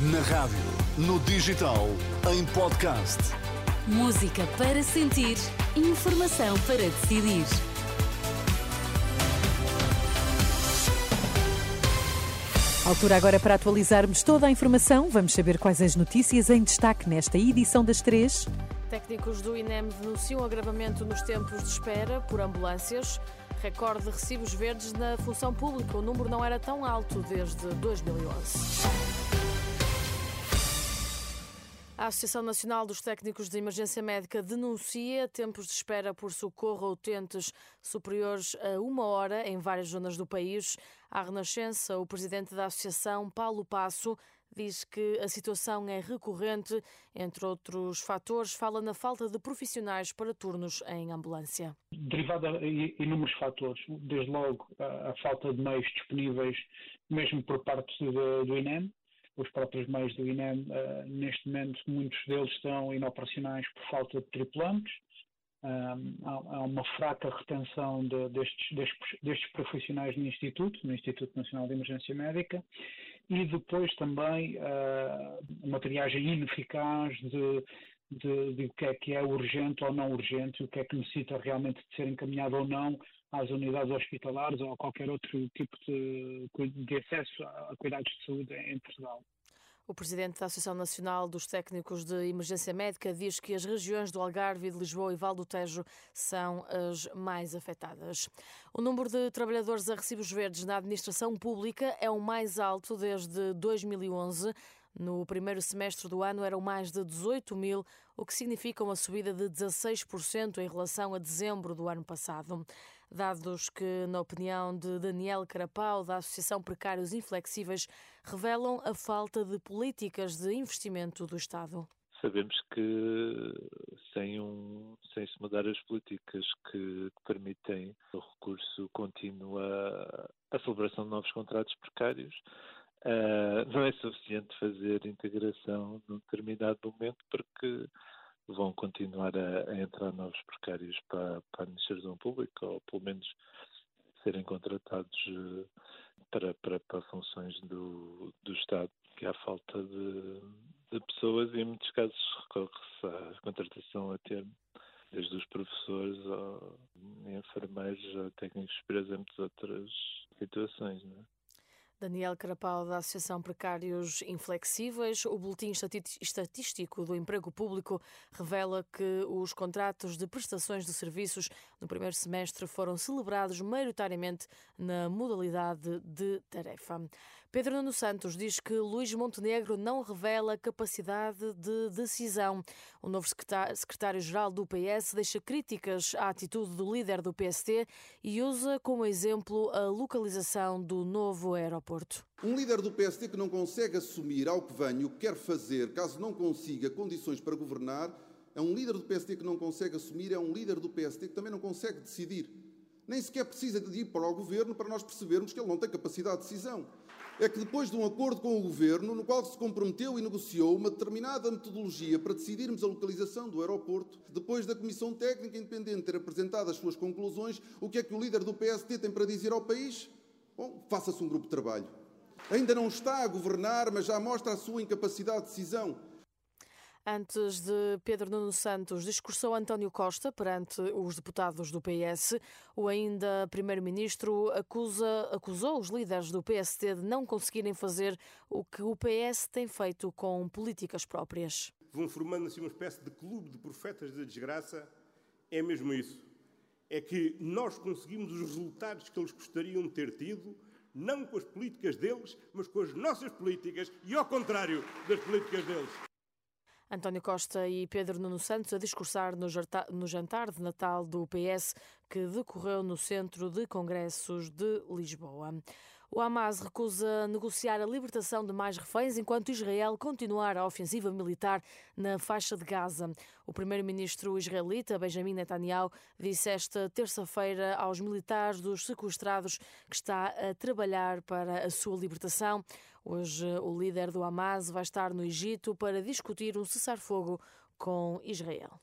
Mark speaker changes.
Speaker 1: Na rádio, no digital, em podcast.
Speaker 2: Música para sentir, informação para decidir.
Speaker 3: Altura agora para atualizarmos toda a informação. Vamos saber quais as notícias em destaque nesta edição das três.
Speaker 4: Técnicos do INEM denunciam agravamento nos tempos de espera por ambulâncias. Recorde de recibos verdes na função pública. O número não era tão alto desde 2011. A Associação Nacional dos Técnicos de Emergência Médica denuncia tempos de espera por socorro a utentes superiores a uma hora em várias zonas do país. À Renascença, o presidente da Associação, Paulo Passo, diz que a situação é recorrente. Entre outros fatores, fala na falta de profissionais para turnos em ambulância.
Speaker 5: Derivada de inúmeros fatores, desde logo a, falta de meios disponíveis, mesmo por parte do INEM, os próprios meios do INEM, uh, neste momento, muitos deles estão inoperacionais por falta de tripulantes. Um, há, há, uma fraca retenção de, destes, destes, destes, profissionais no Instituto, no Instituto Nacional de Emergência Médica, e depois também uh, uma triagem ineficaz de, de, de, o que é que é urgente ou não urgente, o que é que necessita realmente de ser encaminhado ou não às unidades hospitalares ou a qualquer outro tipo de, de acesso a cuidados de saúde em Portugal.
Speaker 4: O presidente da Associação Nacional dos Técnicos de Emergência Médica diz que as regiões do Algarve, de Lisboa e Val do Tejo são as mais afetadas. O número de trabalhadores a recibos verdes na administração pública é o mais alto desde 2011. No primeiro semestre do ano eram mais de 18 mil, o que significa uma subida de 16% em relação a dezembro do ano passado. Dados que, na opinião de Daniel Carapau, da Associação Precários Inflexíveis, revelam a falta de políticas de investimento do Estado.
Speaker 6: Sabemos que sem, um, sem se mudar as políticas que, que permitem o recurso contínuo à, celebração de novos contratos precários, uh, não é suficiente fazer integração num determinado momento porque vão continuar a, a entrar novos precários para, para a administração pública, ou pelo menos serem contratados eh, para, para, para funções do, do Estado, que há falta de, de pessoas e em muitos casos recorre-se à contratação a termo, desde os professores ao enfermeiros, a técnicos a muitas outras situações. Não é?
Speaker 4: Daniel Carapau, da Associação Precários Inflexíveis. O Boletim Estatístico do Emprego Público revela que os contratos de prestações de serviços no primeiro semestre foram celebrados maioritariamente na modalidade de tarefa. Pedro Nuno Santos diz que Luís Montenegro não revela capacidade de decisão. O novo secretário-geral do PS deixa críticas à atitude do líder do PST e usa como exemplo a localização do novo aeroporto. Porto.
Speaker 7: Um líder do PSD que não consegue assumir ao que vem o que quer fazer, caso não consiga condições para governar, é um líder do PSD que não consegue assumir, é um líder do PSD que também não consegue decidir. Nem sequer precisa de ir para o governo para nós percebermos que ele não tem capacidade de decisão. É que depois de um acordo com o governo, no qual se comprometeu e negociou uma determinada metodologia para decidirmos a localização do aeroporto, depois da Comissão Técnica Independente ter apresentado as suas conclusões, o que é que o líder do PSD tem para dizer ao país? Bom, faça-se um grupo de trabalho. Ainda não está a governar, mas já mostra a sua incapacidade de decisão.
Speaker 4: Antes de Pedro Nuno Santos, discursou António Costa perante os deputados do PS. O ainda primeiro-ministro acusou os líderes do PST de não conseguirem fazer o que o PS tem feito com políticas próprias.
Speaker 8: Vão formando assim uma espécie de clube de profetas da desgraça. É mesmo isso é que nós conseguimos os resultados que eles gostariam de ter tido, não com as políticas deles, mas com as nossas políticas e ao contrário das políticas deles.
Speaker 4: António Costa e Pedro Nuno Santos a discursar no jantar de Natal do PS que decorreu no Centro de Congressos de Lisboa. O Hamas recusa negociar a libertação de mais reféns enquanto Israel continuar a ofensiva militar na faixa de Gaza. O primeiro-ministro israelita Benjamin Netanyahu disse esta terça-feira aos militares dos sequestrados que está a trabalhar para a sua libertação. Hoje, o líder do Hamas vai estar no Egito para discutir um cessar-fogo com Israel.